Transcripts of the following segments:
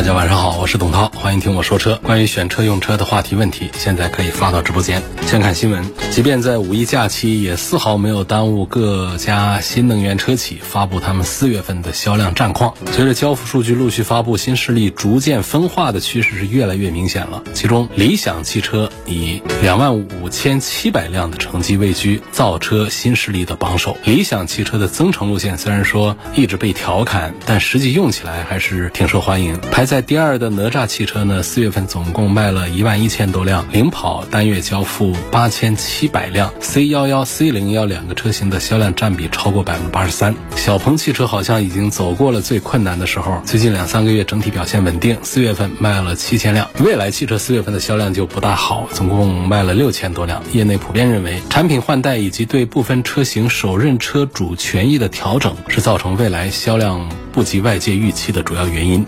大家晚上好，我是董涛，欢迎听我说车。关于选车用车的话题问题，现在可以发到直播间。先看新闻，即便在五一假期，也丝毫没有耽误各家新能源车企发布他们四月份的销量战况。随着交付数据陆续发布，新势力逐渐分化的趋势是越来越明显了。其中，理想汽车以两万五千七百辆的成绩位居造车新势力的榜首。理想汽车的增程路线虽然说一直被调侃，但实际用起来还是挺受欢迎。排在第二的哪吒汽车呢，四月份总共卖了一万一千多辆，领跑单月交付八千七百辆。C 幺幺、C 零幺两个车型的销量占比超过百分之八十三。小鹏汽车好像已经走过了最困难的时候，最近两三个月整体表现稳定，四月份卖了七千辆。蔚来汽车四月份的销量就不大好，总共卖了六千多辆。业内普遍认为，产品换代以及对部分车型首任车主权益的调整，是造成蔚来销量不及外界预期的主要原因。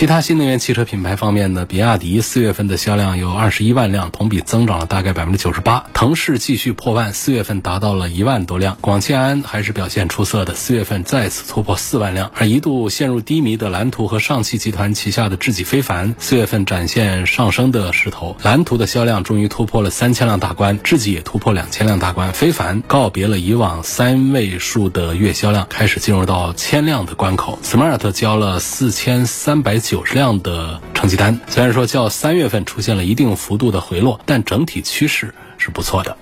其他新能源汽车品牌方面呢，比亚迪四月份的销量有二十一万辆，同比增长了大概百分之九十八。腾势继续破万，四月份达到了一万多辆。广汽安还是表现出色的，四月份再次突破四万辆。而一度陷入低迷的蓝图和上汽集团旗下的智己非凡，四月份展现上升的势头。蓝图的销量终于突破了三千辆大关，智己也突破两千辆大关。非凡告别了以往三位数的月销量，开始进入到千辆的关口。Smart 交了四千三百。九十辆的成绩单，虽然说较三月份出现了一定幅度的回落，但整体趋势是不错的。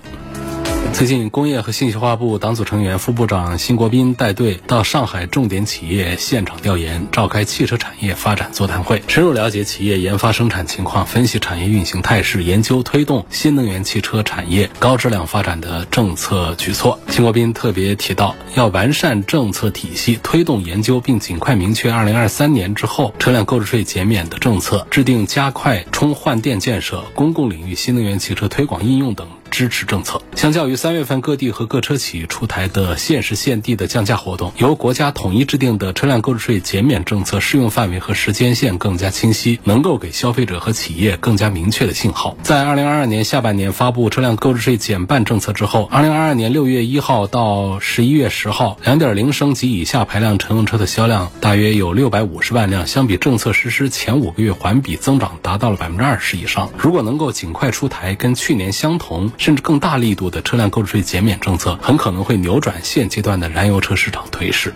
最近，工业和信息化部党组成员、副部长辛国斌带队到上海重点企业现场调研，召开汽车产业发展座谈会，深入了解企业研发生产情况，分析产业运行态势，研究推动新能源汽车产业高质量发展的政策举措。辛国斌特别提到，要完善政策体系，推动研究，并尽快明确二零二三年之后车辆购置税减免的政策，制定加快充换电建设、公共领域新能源汽车推广应用等。支持政策，相较于三月份各地和各车企出台的限时限地的降价活动，由国家统一制定的车辆购置税减免政策适用范围和时间线更加清晰，能够给消费者和企业更加明确的信号。在二零二二年下半年发布车辆购置税减半政策之后，二零二二年六月一号到十一月十号，两点零升及以下排量乘用车的销量大约有六百五十万辆，相比政策实施前五个月环比增长达到了百分之二十以上。如果能够尽快出台跟去年相同。甚至更大力度的车辆购置税减免政策，很可能会扭转现阶段的燃油车市场颓势。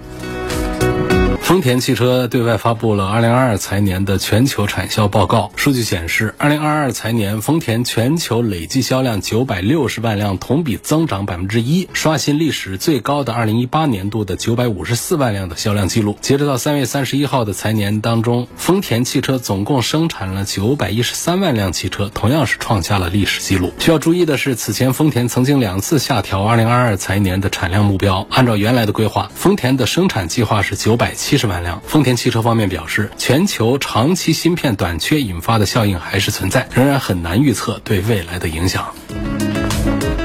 丰田汽车对外发布了2022财年的全球产销报告。数据显示，2022财年丰田全球累计销量960万辆，同比增长百分之一，刷新历史最高的2018年度的954万辆的销量记录。截止到3月31号的财年当中，丰田汽车总共生产了913万辆汽车，同样是创下了历史记录。需要注意的是，此前丰田曾经两次下调2022财年的产量目标。按照原来的规划，丰田的生产计划是970。七十万辆。丰田汽车方面表示，全球长期芯片短缺引发的效应还是存在，仍然很难预测对未来的影响。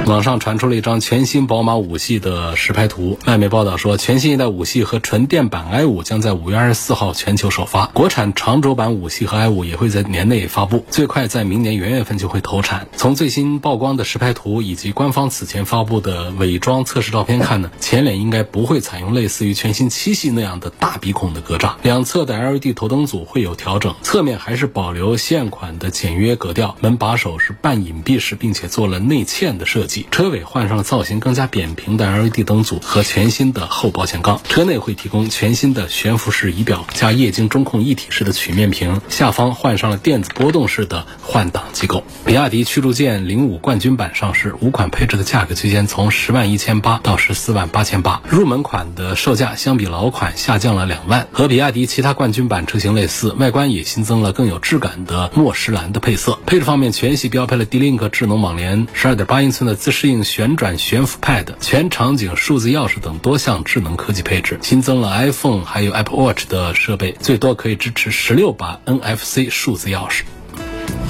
网上传出了一张全新宝马五系的实拍图，外媒报道说，全新一代五系和纯电版 i 五将在五月二十四号全球首发，国产长轴版五系和 i 五也会在年内发布，最快在明年元月份就会投产。从最新曝光的实拍图以及官方此前发布的伪装测试照片看呢，前脸应该不会采用类似于全新七系那样的大鼻孔的格栅，两侧的 LED 头灯组会有调整，侧面还是保留现款的简约格调，门把手是半隐蔽式，并且做了内嵌的设计。车尾换上了造型更加扁平的 LED 灯组和全新的后保险杠，车内会提供全新的悬浮式仪表加液晶中控一体式的曲面屏，下方换上了电子波动式的换挡机构。比亚迪驱逐舰零五冠军版上市，五款配置的价格区间从十万一千八到十四万八千八，入门款的售价相比老款下降了两万，和比亚迪其他冠军版车型类似，外观也新增了更有质感的墨石蓝的配色。配置方面，全系标配了 D-Link 智能网联，十二点八英寸的自适应旋转悬浮 Pad、全场景数字钥匙等多项智能科技配置，新增了 iPhone 还有 Apple Watch 的设备，最多可以支持十六把 NFC 数字钥匙。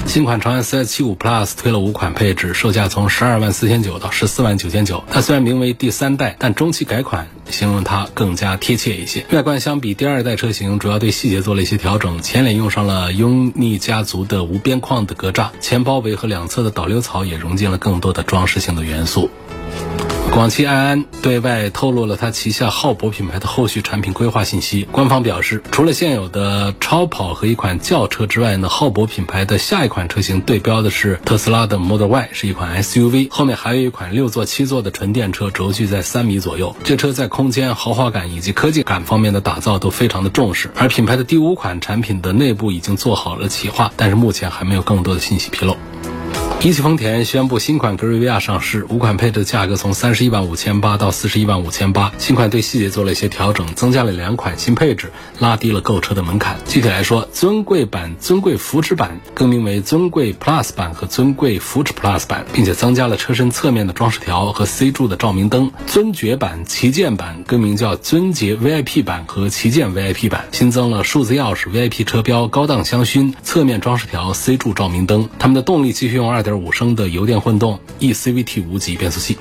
新款长安 CS75 Plus 推了五款配置，售价从十二万四千九到十四万九千九。它虽然名为第三代，但中期改款形容它更加贴切一些。外观相比第二代车型，主要对细节做了一些调整。前脸用上了拥逆家族的无边框的格栅，前包围和两侧的导流槽也融进了更多的装饰性的元素。广汽埃安对外透露了它旗下浩博品牌的后续产品规划信息。官方表示，除了现有的超跑和一款轿车之外呢，浩博品牌的下一款车型对标的是特斯拉的 Model Y，是一款 SUV，后面还有一款六座七座的纯电车，轴距在三米左右。这车在空间、豪华感以及科技感方面的打造都非常的重视。而品牌的第五款产品的内部已经做好了企划，但是目前还没有更多的信息披露。一汽丰田宣布新款格瑞维亚上市，五款配置的价格从三十一万五千八到四十一万五千八。新款对细节做了一些调整，增加了两款新配置，拉低了购车的门槛。具体来说，尊贵版、尊贵福祉版更名为尊贵 Plus 版和尊贵福祉 Plus 版，并且增加了车身侧面的装饰条和 C 柱的照明灯。尊爵版、旗舰版更名叫尊爵 VIP 版和旗舰 VIP 版，新增了数字钥匙、VIP 车标、高档香薰、侧面装饰条、C 柱照明灯。它们的动力继续用二点。五升的油电混动 eCVT 无级变速器。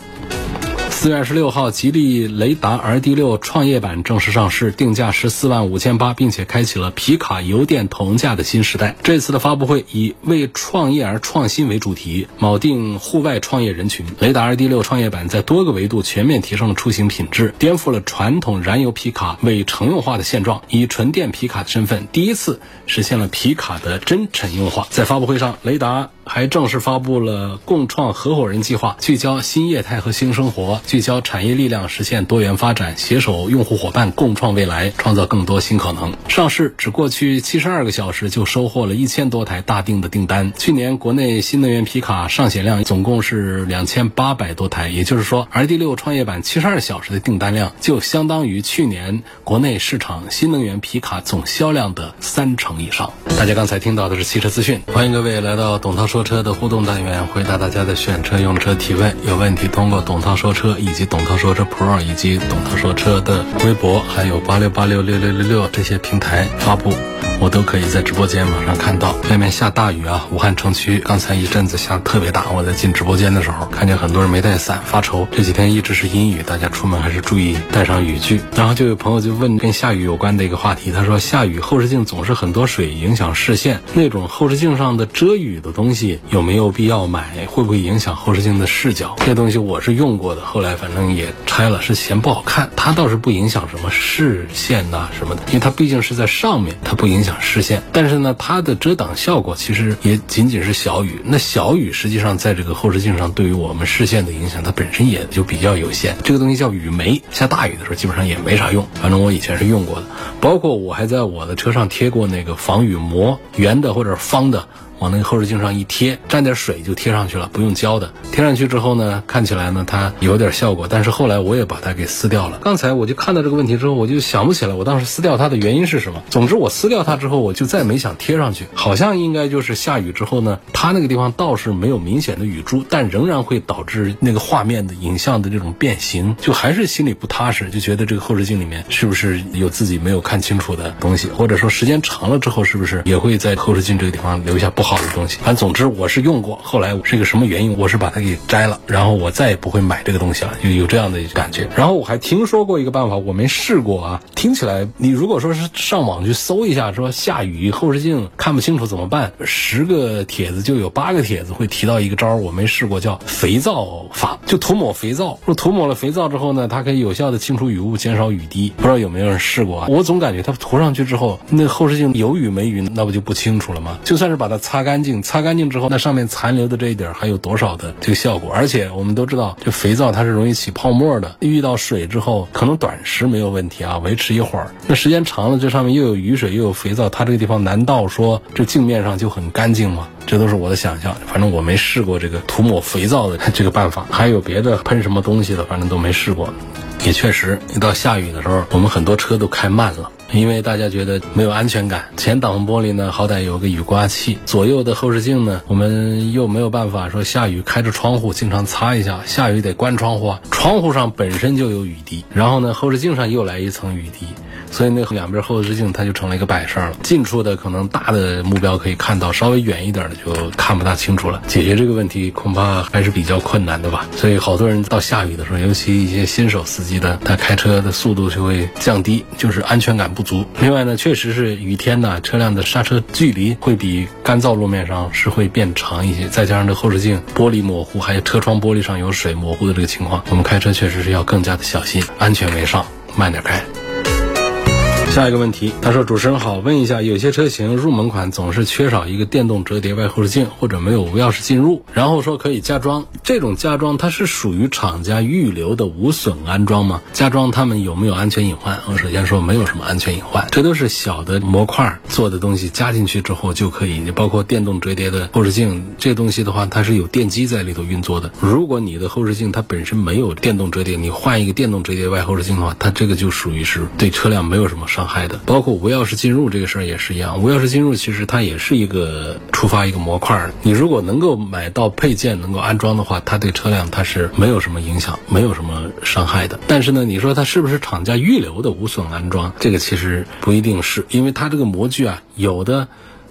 四月二十六号，吉利雷达 RD 六创业版正式上市，定价十四万五千八，并且开启了皮卡油电同价的新时代。这次的发布会以为创业而创新为主题，铆定户外创业人群。雷达 RD 六创业版在多个维度全面提升了出行品质，颠覆了传统燃油皮卡伪乘用化的现状，以纯电皮卡的身份，第一次实现了皮卡的真乘用化。在发布会上，雷达还正式发布了共创合伙人计划，聚焦新业态和新生活。聚焦产业力量，实现多元发展，携手用户伙伴共创未来，创造更多新可能。上市只过去七十二个小时，就收获了一千多台大定的订单。去年国内新能源皮卡上险量总共是两千八百多台，也就是说，RD 六创业板七十二小时的订单量就相当于去年国内市场新能源皮卡总销量的三成以上。大家刚才听到的是汽车资讯，欢迎各位来到董涛说车的互动单元，回答大家的选车用车提问。有问题通过董涛说车。以及懂涛说车 Pro，以及懂涛说车的微博，还有八六八六六六六六这些平台发布。我都可以在直播间网上看到。外面下大雨啊，武汉城区刚才一阵子下特别大。我在进直播间的时候，看见很多人没带伞，发愁。这几天一直是阴雨，大家出门还是注意带上雨具。然后就有朋友就问跟下雨有关的一个话题，他说下雨后视镜总是很多水影响视线，那种后视镜上的遮雨的东西有没有必要买？会不会影响后视镜的视角？这东西我是用过的，后来反正也拆了，是嫌不好看。它倒是不影响什么视线呐什么的，因为它毕竟是在上面，它不影响。视线，但是呢，它的遮挡效果其实也仅仅是小雨。那小雨实际上在这个后视镜上对于我们视线的影响，它本身也就比较有限。这个东西叫雨眉，下大雨的时候基本上也没啥用。反正我以前是用过的，包括我还在我的车上贴过那个防雨膜，圆的或者方的。往那个后视镜上一贴，沾点水就贴上去了，不用胶的。贴上去之后呢，看起来呢它有点效果，但是后来我也把它给撕掉了。刚才我就看到这个问题之后，我就想不起来我当时撕掉它的原因是什么。总之我撕掉它之后，我就再没想贴上去。好像应该就是下雨之后呢，它那个地方倒是没有明显的雨珠，但仍然会导致那个画面的影像的这种变形，就还是心里不踏实，就觉得这个后视镜里面是不是有自己没有看清楚的东西，或者说时间长了之后是不是也会在后视镜这个地方留下不好。好的东西，反正总之我是用过，后来是一个什么原因，我是把它给摘了，然后我再也不会买这个东西了，就有这样的感觉。然后我还听说过一个办法，我没试过啊，听起来你如果说是上网去搜一下，说下雨后视镜看不清楚怎么办，十个帖子就有八个帖子会提到一个招，我没试过，叫肥皂法，就涂抹肥皂。说涂抹了肥皂之后呢，它可以有效的清除雨雾，减少雨滴。不知道有没有人试过啊？我总感觉它涂上去之后，那后视镜有雨没雨，那不就不清楚了吗？就算是把它擦。擦干净，擦干净之后，那上面残留的这一点还有多少的这个效果？而且我们都知道，这肥皂它是容易起泡沫的，遇到水之后，可能短时没有问题啊，维持一会儿，那时间长了，这上面又有雨水又有肥皂，它这个地方难道说这镜面上就很干净吗？这都是我的想象，反正我没试过这个涂抹肥皂的这个办法，还有别的喷什么东西的，反正都没试过。也确实，一到下雨的时候，我们很多车都开慢了。因为大家觉得没有安全感。前挡风玻璃呢，好歹有个雨刮器，左右的后视镜呢，我们又没有办法说下雨开着窗户经常擦一下，下雨得关窗户啊，窗户上本身就有雨滴，然后呢，后视镜上又来一层雨滴。所以那两边后视镜它就成了一个摆设了。近处的可能大的目标可以看到，稍微远一点的就看不大清楚了。解决这个问题恐怕还是比较困难的吧。所以好多人到下雨的时候，尤其一些新手司机的，他开车的速度就会降低，就是安全感不足。另外呢，确实是雨天呢，车辆的刹车距离会比干燥路面上是会变长一些。再加上这后视镜玻璃模糊，还有车窗玻璃上有水模糊的这个情况，我们开车确实是要更加的小心，安全为上，慢点开。下一个问题，他说：“主持人好，问一下，有些车型入门款总是缺少一个电动折叠外后视镜，或者没有无钥匙进入，然后说可以加装。这种加装它是属于厂家预留的无损安装吗？加装他们有没有安全隐患？我首先说没有什么安全隐患，这都是小的模块做的东西，加进去之后就可以。你包括电动折叠的后视镜，这东西的话，它是有电机在里头运作的。如果你的后视镜它本身没有电动折叠，你换一个电动折叠外后视镜的话，它这个就属于是对车辆没有什么伤。”伤害的，包括无钥匙进入这个事儿也是一样。无钥匙进入其实它也是一个触发一个模块。你如果能够买到配件能够安装的话，它对车辆它是没有什么影响，没有什么伤害的。但是呢，你说它是不是厂家预留的无损安装？这个其实不一定是，因为它这个模具啊，有的。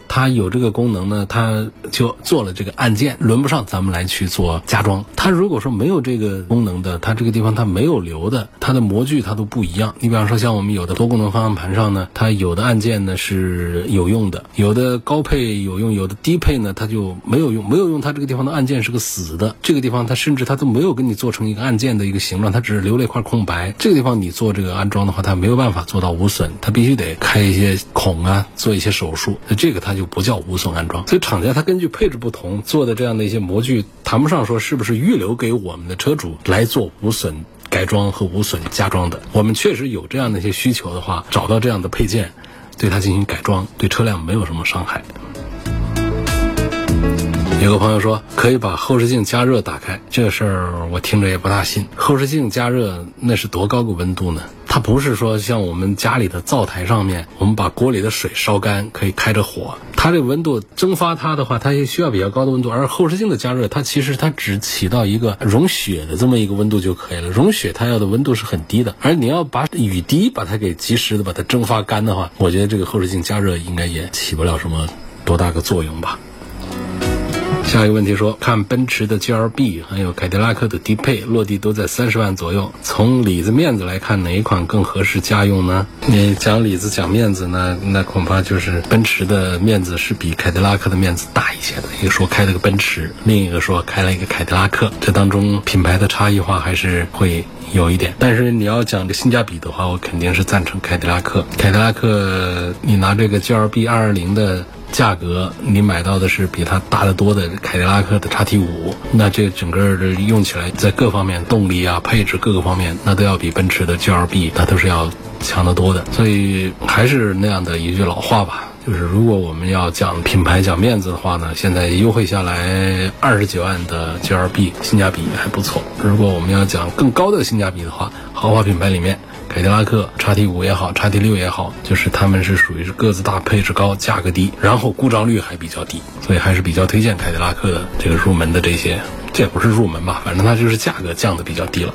它有这个功能呢，它就做了这个按键，轮不上咱们来去做加装。它如果说没有这个功能的，它这个地方它没有留的，它的模具它都不一样。你比方说像我们有的多功能方向盘上呢，它有的按键呢是有用的，有的高配有用，有的低配呢它就没有用，没有用。它这个地方的按键是个死的，这个地方它甚至它都没有给你做成一个按键的一个形状，它只是留了一块空白。这个地方你做这个安装的话，它没有办法做到无损，它必须得开一些孔啊，做一些手术。那这个它就不叫无损安装，所以厂家它根据配置不同做的这样的一些模具，谈不上说是不是预留给我们的车主来做无损改装和无损加装的。我们确实有这样的一些需求的话，找到这样的配件，对它进行改装，对车辆没有什么伤害。有个朋友说可以把后视镜加热打开，这个事儿我听着也不大信。后视镜加热那是多高个温度呢？它不是说像我们家里的灶台上面，我们把锅里的水烧干可以开着火，它这个温度蒸发它的话，它也需要比较高的温度。而后视镜的加热，它其实它只起到一个融雪的这么一个温度就可以了。融雪它要的温度是很低的，而你要把雨滴把它给及时的把它蒸发干的话，我觉得这个后视镜加热应该也起不了什么多大个作用吧。下一个问题说，看奔驰的 G L B，还有凯迪拉克的低配，落地都在三十万左右。从里子面子来看，哪一款更合适家用呢？你讲里子讲面子呢？那恐怕就是奔驰的面子是比凯迪拉克的面子大一些的。一个说开了个奔驰，另一个说开了一个凯迪拉克，这当中品牌的差异化还是会有一点。但是你要讲这性价比的话，我肯定是赞成凯迪拉克。凯迪拉克，你拿这个 G L B 二二零的。价格你买到的是比它大得多的凯迪拉克的叉 T 五，那这整个的用起来，在各方面动力啊、配置各个方面，那都要比奔驰的 G L B 那都是要强得多的。所以还是那样的一句老话吧，就是如果我们要讲品牌、讲面子的话呢，现在优惠下来二十几万的 G L B 性价比还不错。如果我们要讲更高的性价比的话，豪华品牌里面。凯迪拉克叉 T 五也好，叉 T 六也好，就是他们是属于是个子大、配置高、价格低，然后故障率还比较低，所以还是比较推荐凯迪拉克的这个入门的这些。这也不是入门吧，反正它就是价格降的比较低了。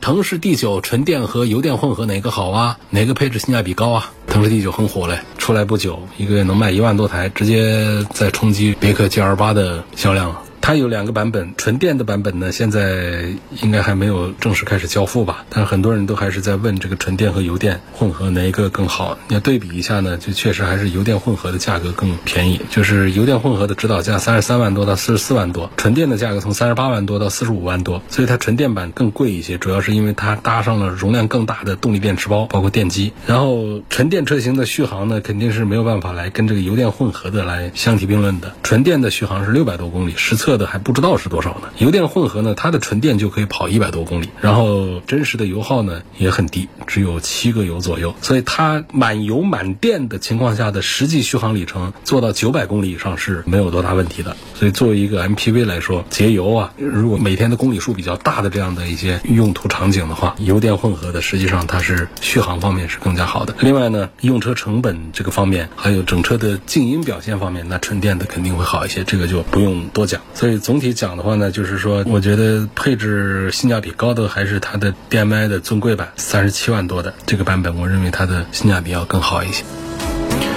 腾势 D 九纯电和油电混合哪个好啊？哪个配置性价比高啊？腾势 D 九很火嘞，出来不久，一个月能卖一万多台，直接在冲击别克 GL 八的销量了。它有两个版本，纯电的版本呢，现在应该还没有正式开始交付吧。但是很多人都还是在问这个纯电和油电混合哪一个更好。你要对比一下呢，就确实还是油电混合的价格更便宜。就是油电混合的指导价三十三万多到四十四万多，纯电的价格从三十八万多到四十五万多。所以它纯电版更贵一些，主要是因为它搭上了容量更大的动力电池包，包括电机。然后纯电车型的续航呢，肯定是没有办法来跟这个油电混合的来相提并论的。纯电的续航是六百多公里，实测。的还不知道是多少呢。油电混合呢，它的纯电就可以跑一百多公里，然后真实的油耗呢也很低，只有七个油左右，所以它满油满电的情况下的实际续航里程做到九百公里以上是没有多大问题的。所以作为一个 MPV 来说，节油啊，如果每天的公里数比较大的这样的一些用途场景的话，油电混合的实际上它是续航方面是更加好的。另外呢，用车成本这个方面，还有整车的静音表现方面，那纯电的肯定会好一些，这个就不用多讲。总体讲的话呢，就是说，我觉得配置性价比高的还是它的 DM-i 的尊贵版，三十七万多的这个版本，我认为它的性价比要更好一些。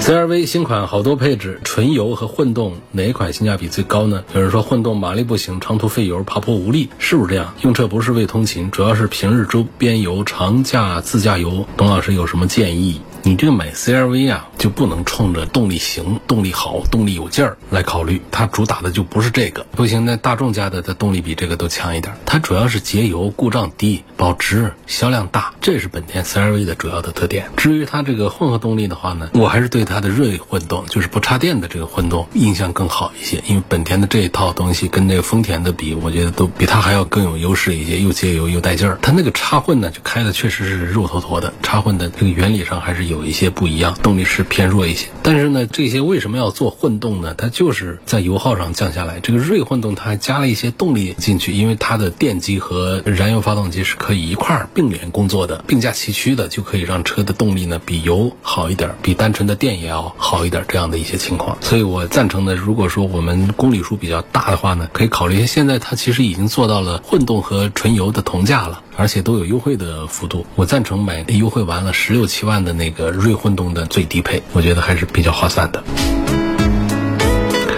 CRV 新款好多配置，纯油和混动哪款性价比最高呢？有人说混动马力不行，长途费油，爬坡无力，是不是这样？用车不是为通勤，主要是平日周边游、长假自驾游。董老师有什么建议？你这个买 CRV 啊，就不能冲着动力行、动力好、动力有劲儿来考虑，它主打的就不是这个。不行，那大众家的它动力比这个都强一点。它主要是节油、故障低、保值、销量大，这是本田 CRV 的主要的特点。至于它这个混合动力的话呢，我还是对它的锐混动，就是不插电的这个混动印象更好一些。因为本田的这一套东西跟那个丰田的比，我觉得都比它还要更有优势一些，又节油又带劲儿。它那个插混呢，就开的确实是肉坨坨的，插混的这个原理上还是。有一些不一样，动力是偏弱一些，但是呢，这些为什么要做混动呢？它就是在油耗上降下来。这个锐混动它还加了一些动力进去，因为它的电机和燃油发动机是可以一块儿并联工作的，并驾齐驱的，就可以让车的动力呢比油好一点，比单纯的电也要好一点。这样的一些情况，所以我赞成的。如果说我们公里数比较大的话呢，可以考虑一下。现在它其实已经做到了混动和纯油的同价了。而且都有优惠的幅度，我赞成买优惠完了十六七万的那个锐混动的最低配，我觉得还是比较划算的。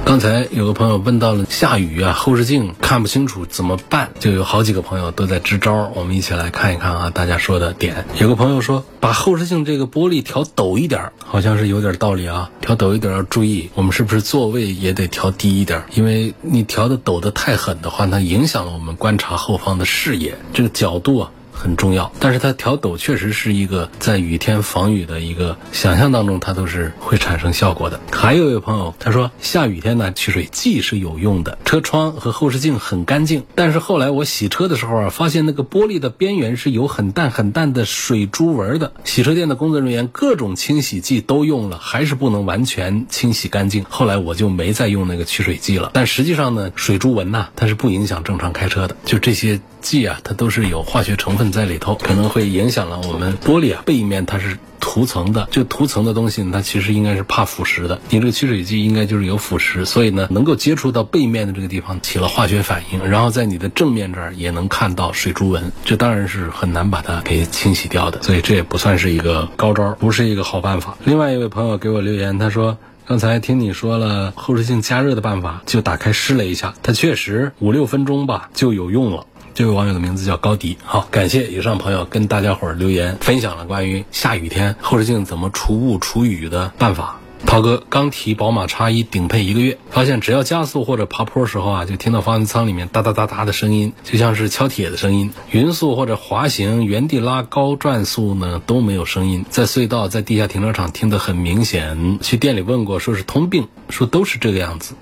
刚才有个朋友问到了下雨啊，后视镜看不清楚怎么办？就有好几个朋友都在支招，我们一起来看一看啊，大家说的点。有个朋友说，把后视镜这个玻璃调陡一点，好像是有点道理啊。调陡一点要注意，我们是不是座位也得调低一点？因为你调的陡的太狠的话，它影响了我们观察后方的视野，这个角度啊。很重要，但是它调抖确实是一个在雨天防雨的一个想象当中，它都是会产生效果的。还有一位朋友他说，下雨天呢去水剂是有用的，车窗和后视镜很干净，但是后来我洗车的时候啊，发现那个玻璃的边缘是有很淡很淡的水珠纹的。洗车店的工作人员各种清洗剂都用了，还是不能完全清洗干净。后来我就没再用那个去水剂了。但实际上呢，水珠纹呐，它是不影响正常开车的。就这些剂啊，它都是有化学成分。在里头可能会影响了我们玻璃啊背面，它是涂层的，就涂层的东西，它其实应该是怕腐蚀的。你这个去水剂应该就是有腐蚀，所以呢，能够接触到背面的这个地方起了化学反应，然后在你的正面这儿也能看到水珠纹，这当然是很难把它给清洗掉的。所以这也不算是一个高招，不是一个好办法。另外一位朋友给我留言，他说刚才听你说了后视镜加热的办法，就打开试了一下，它确实五六分钟吧就有用了。这位网友的名字叫高迪，好，感谢以上朋友跟大家伙儿留言分享了关于下雨天后视镜怎么除雾除雨的办法。涛哥刚提宝马叉一顶配一个月，发现只要加速或者爬坡时候啊，就听到发动机舱里面哒哒哒哒的声音，就像是敲铁的声音。匀速或者滑行、原地拉高转速呢都没有声音，在隧道、在地下停车场听得很明显。去店里问过，说是通病，说都是这个样子。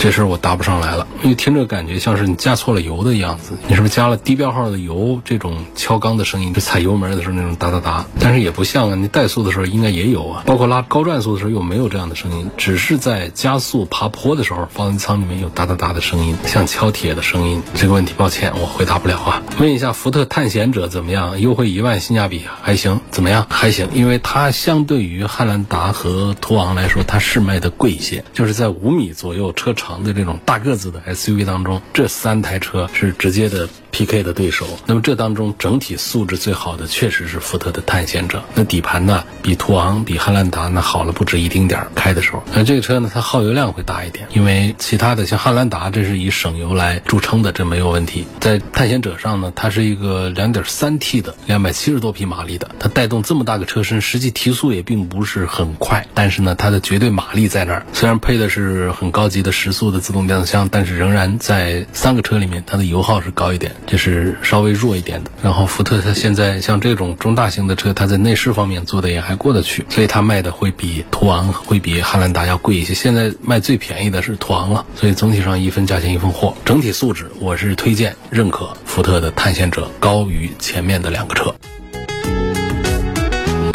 这事儿我答不上来了，因为听着感觉像是你加错了油的样子。你是不是加了低标号的油？这种敲缸的声音，就踩油门的时候那种哒哒哒。但是也不像啊，你怠速的时候应该也有啊。包括拉高转速的时候又没有这样的声音，只是在加速爬坡的时候，发动机舱里面有哒哒哒的声音，像敲铁的声音。这个问题抱歉，我回答不了啊。问一下福特探险者怎么样？优惠一万，性价比还行？怎么样？还行，因为它相对于汉兰达和途昂来说，它是卖的贵一些，就是在五米左右车长。的这种大个子的 SUV 当中，这三台车是直接的。P.K. 的对手，那么这当中整体素质最好的确实是福特的探险者。那底盘呢，比途昂、比汉兰达那好了不止一丁点儿。开的时候，那这个车呢，它耗油量会大一点，因为其他的像汉兰达，这是以省油来著称的，这没有问题。在探险者上呢，它是一个 2.3T 的270多匹马力的，它带动这么大个车身，实际提速也并不是很快，但是呢，它的绝对马力在那儿。虽然配的是很高级的时速的自动变速箱，但是仍然在三个车里面，它的油耗是高一点。就是稍微弱一点的。然后福特它现在像这种中大型的车，它在内饰方面做的也还过得去，所以它卖的会比途昂会比汉兰达要贵一些。现在卖最便宜的是途昂了，所以总体上一分价钱一分货，整体素质我是推荐认可福特的探险者高于前面的两个车。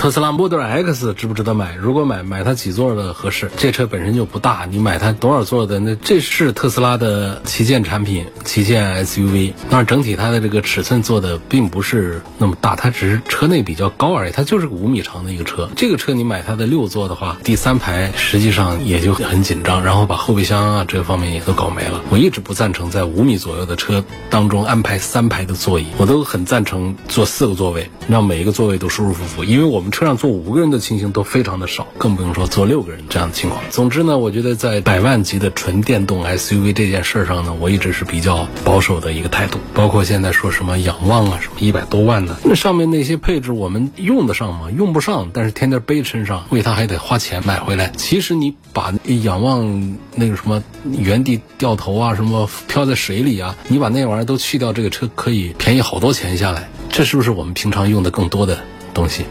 特斯拉 Model X 值不值得买？如果买，买它几座的合适？这车本身就不大，你买它多少座的？那这是特斯拉的旗舰产品，旗舰 SUV。但是整体它的这个尺寸做的并不是那么大，它只是车内比较高而已。它就是个五米长的一个车。这个车你买它的六座的话，第三排实际上也就很紧张，然后把后备箱啊这方面也都搞没了。我一直不赞成在五米左右的车当中安排三排的座椅，我都很赞成坐四个座位，让每一个座位都舒舒服服，因为我们。车上坐五个人的情形都非常的少，更不用说坐六个人这样的情况。总之呢，我觉得在百万级的纯电动 SUV 这件事上呢，我一直是比较保守的一个态度。包括现在说什么仰望啊，什么一百多万的，那上面那些配置我们用得上吗？用不上，但是天天背身上，为它还得花钱买回来。其实你把仰望那个什么原地掉头啊，什么漂在水里啊，你把那玩意儿都去掉，这个车可以便宜好多钱下来。这是不是我们平常用的更多的东西？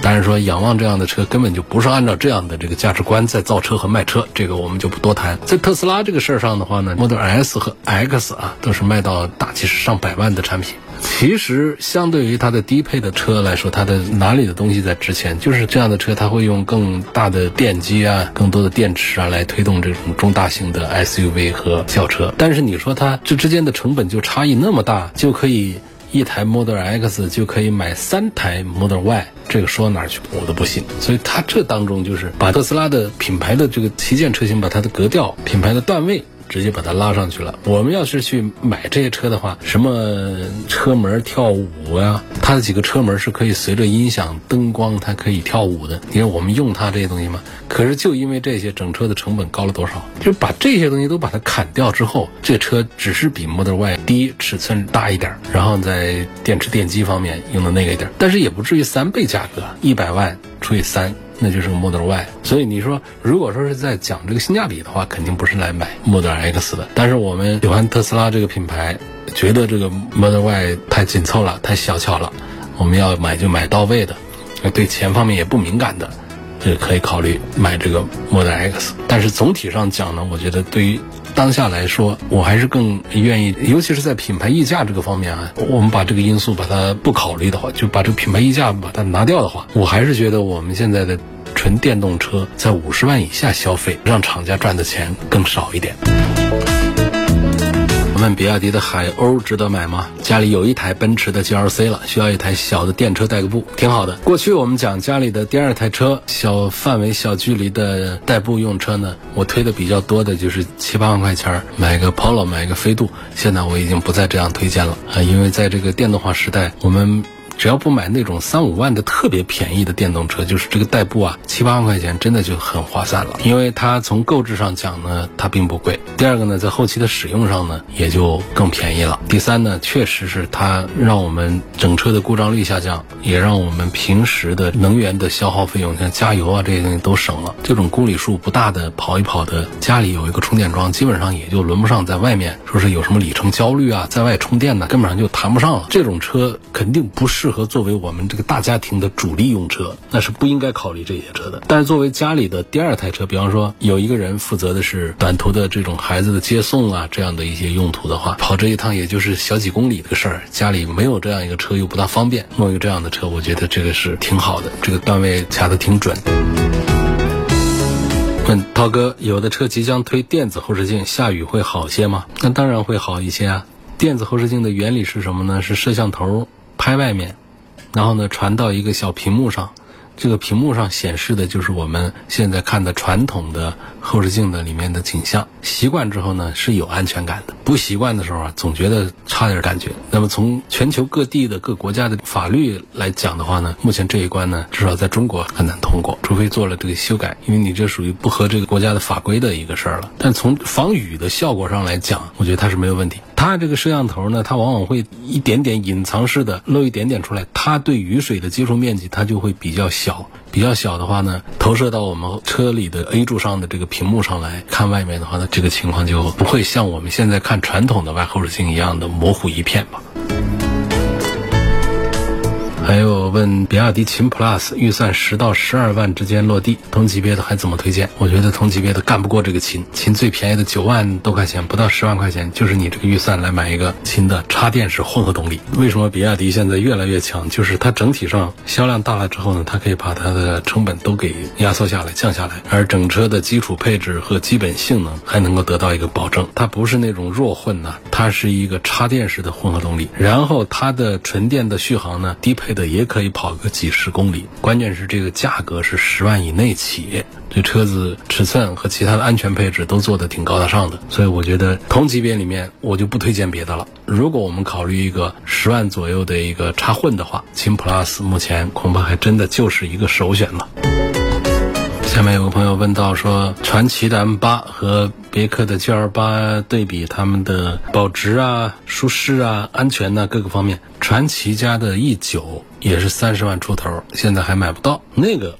但是说仰望这样的车根本就不是按照这样的这个价值观在造车和卖车，这个我们就不多谈。在特斯拉这个事儿上的话呢，Model S 和 X 啊都是卖到大几十上百万的产品。其实相对于它的低配的车来说，它的哪里的东西在值钱？就是这样的车，它会用更大的电机啊、更多的电池啊来推动这种中大型的 SUV 和轿车。但是你说它这之间的成本就差异那么大，就可以。一台 Model X 就可以买三台 Model Y，这个说到哪儿去我都不信。所以它这当中就是把特斯拉的品牌的这个旗舰车型，把它的格调、品牌的段位。直接把它拉上去了。我们要是去买这些车的话，什么车门跳舞啊，它的几个车门是可以随着音响、灯光，它可以跳舞的。你看我们用它这些东西吗？可是就因为这些，整车的成本高了多少？就把这些东西都把它砍掉之后，这车只是比 Model Y 低尺寸大一点，然后在电池电机方面用的那个一点，但是也不至于三倍价格，一百万除以三。那就是个 Model Y，所以你说，如果说是在讲这个性价比的话，肯定不是来买 Model X 的。但是我们喜欢特斯拉这个品牌，觉得这个 Model Y 太紧凑了，太小巧了，我们要买就买到位的，对钱方面也不敏感的，就可以考虑买这个 Model X。但是总体上讲呢，我觉得对于当下来说，我还是更愿意，尤其是在品牌溢价这个方面啊，我们把这个因素把它不考虑的话，就把这个品牌溢价把它拿掉的话，我还是觉得我们现在的纯电动车在五十万以下消费，让厂家赚的钱更少一点。问比亚迪的海鸥值得买吗？家里有一台奔驰的 GLC 了，需要一台小的电车代个步，挺好的。过去我们讲家里的第二台车，小范围、小距离的代步用车呢，我推的比较多的就是七八万块钱买个 Polo，买个飞度。现在我已经不再这样推荐了啊，因为在这个电动化时代，我们。只要不买那种三五万的特别便宜的电动车，就是这个代步啊，七八万块钱真的就很划算了。因为它从购置上讲呢，它并不贵。第二个呢，在后期的使用上呢，也就更便宜了。第三呢，确实是它让我们整车的故障率下降，也让我们平时的能源的消耗费用，像加油啊这些东西都省了。这种公里数不大的跑一跑的，家里有一个充电桩，基本上也就轮不上在外面说是有什么里程焦虑啊，在外充电呢，根本上就谈不上了。这种车肯定不适。适合作为我们这个大家庭的主力用车，那是不应该考虑这些车的。但是作为家里的第二台车，比方说有一个人负责的是短途的这种孩子的接送啊，这样的一些用途的话，跑这一趟也就是小几公里的事儿，家里没有这样一个车又不大方便，弄一个这样的车，我觉得这个是挺好的，这个段位卡的挺准。问涛哥，有的车即将推电子后视镜，下雨会好些吗？那当然会好一些啊。电子后视镜的原理是什么呢？是摄像头。拍外面，然后呢传到一个小屏幕上，这个屏幕上显示的就是我们现在看的传统的后视镜的里面的景象。习惯之后呢是有安全感的，不习惯的时候啊总觉得差点感觉。那么从全球各地的各国家的法律来讲的话呢，目前这一关呢至少在中国很难通过，除非做了这个修改，因为你这属于不合这个国家的法规的一个事儿了。但从防雨的效果上来讲，我觉得它是没有问题。它这个摄像头呢，它往往会一点点隐藏式的露一点点出来，它对雨水的接触面积它就会比较小，比较小的话呢，投射到我们车里的 A 柱上的这个屏幕上来看外面的话呢，这个情况就不会像我们现在看传统的外后视镜一样的模糊一片吧。还有问比亚迪秦 PLUS 预算十到十二万之间落地，同级别的还怎么推荐？我觉得同级别的干不过这个秦，秦最便宜的九万多块钱，不到十万块钱，就是你这个预算来买一个秦的插电式混合动力。为什么比亚迪现在越来越强？就是它整体上销量大了之后呢，它可以把它的成本都给压缩下来、降下来，而整车的基础配置和基本性能还能够得到一个保证。它不是那种弱混呐，它是一个插电式的混合动力，然后它的纯电的续航呢，低配的也可以跑个几十公里。关键是这个价格是十万以内起，这车子尺寸和其他的安全配置都做的挺高大上的，所以我觉得同级别里面我就不推荐别的了。如果我们考虑一个十万左右的一个插混的话，秦 PLUS 目前恐怕还真的就是一个首选了。下面有个朋友问到说，传祺的 M8 和别克的 GL8 对比，他们的保值啊、舒适啊、安全呢各个方面，传祺家的 E9 也是三十万出头，现在还买不到，那个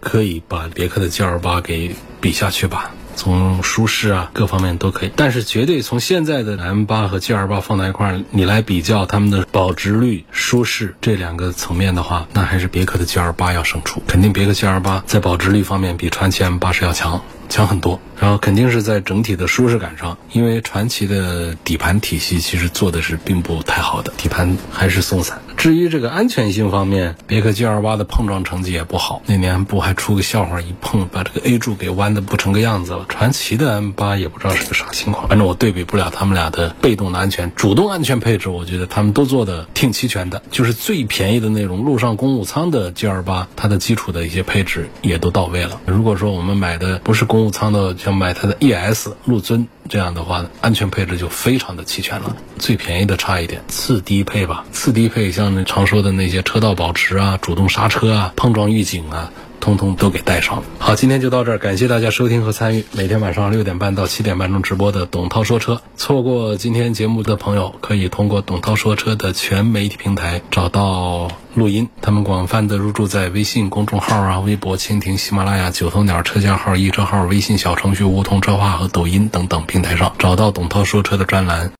可以把别克的 GL8 给比下去吧。从舒适啊各方面都可以，但是绝对从现在的 M8 和 G28 放在一块儿，你来比较它们的保值率、舒适这两个层面的话，那还是别克的 G28 要胜出，肯定别克 G28 在保值率方面比传祺 M8 是要强。强很多，然后肯定是在整体的舒适感上，因为传祺的底盘体系其实做的是并不太好的，底盘还是松散。至于这个安全性方面，别克 GL8 的碰撞成绩也不好，那年不还出个笑话，一碰把这个 A 柱给弯的不成个样子了。传祺的 M8 也不知道是个啥情况，反正我对比不了他们俩的被动的安全，主动安全配置，我觉得他们都做的挺齐全的，就是最便宜的那种陆上公务舱的 GL8，它的基础的一些配置也都到位了。如果说我们买的不是公务舱的，像买它的 ES 陆尊这样的话，安全配置就非常的齐全了。最便宜的差一点，次低配吧。次低配像那常说的那些车道保持啊、主动刹车啊、碰撞预警啊。通通都给带上了。好，今天就到这儿，感谢大家收听和参与每天晚上六点半到七点半钟直播的董涛说车。错过今天节目的朋友，可以通过董涛说车的全媒体平台找到录音。他们广泛的入驻在微信公众号啊、微博、蜻蜓、喜马拉雅、九头鸟车架号、易车号、微信小程序梧桐车话和抖音等等平台上，找到董涛说车的专栏。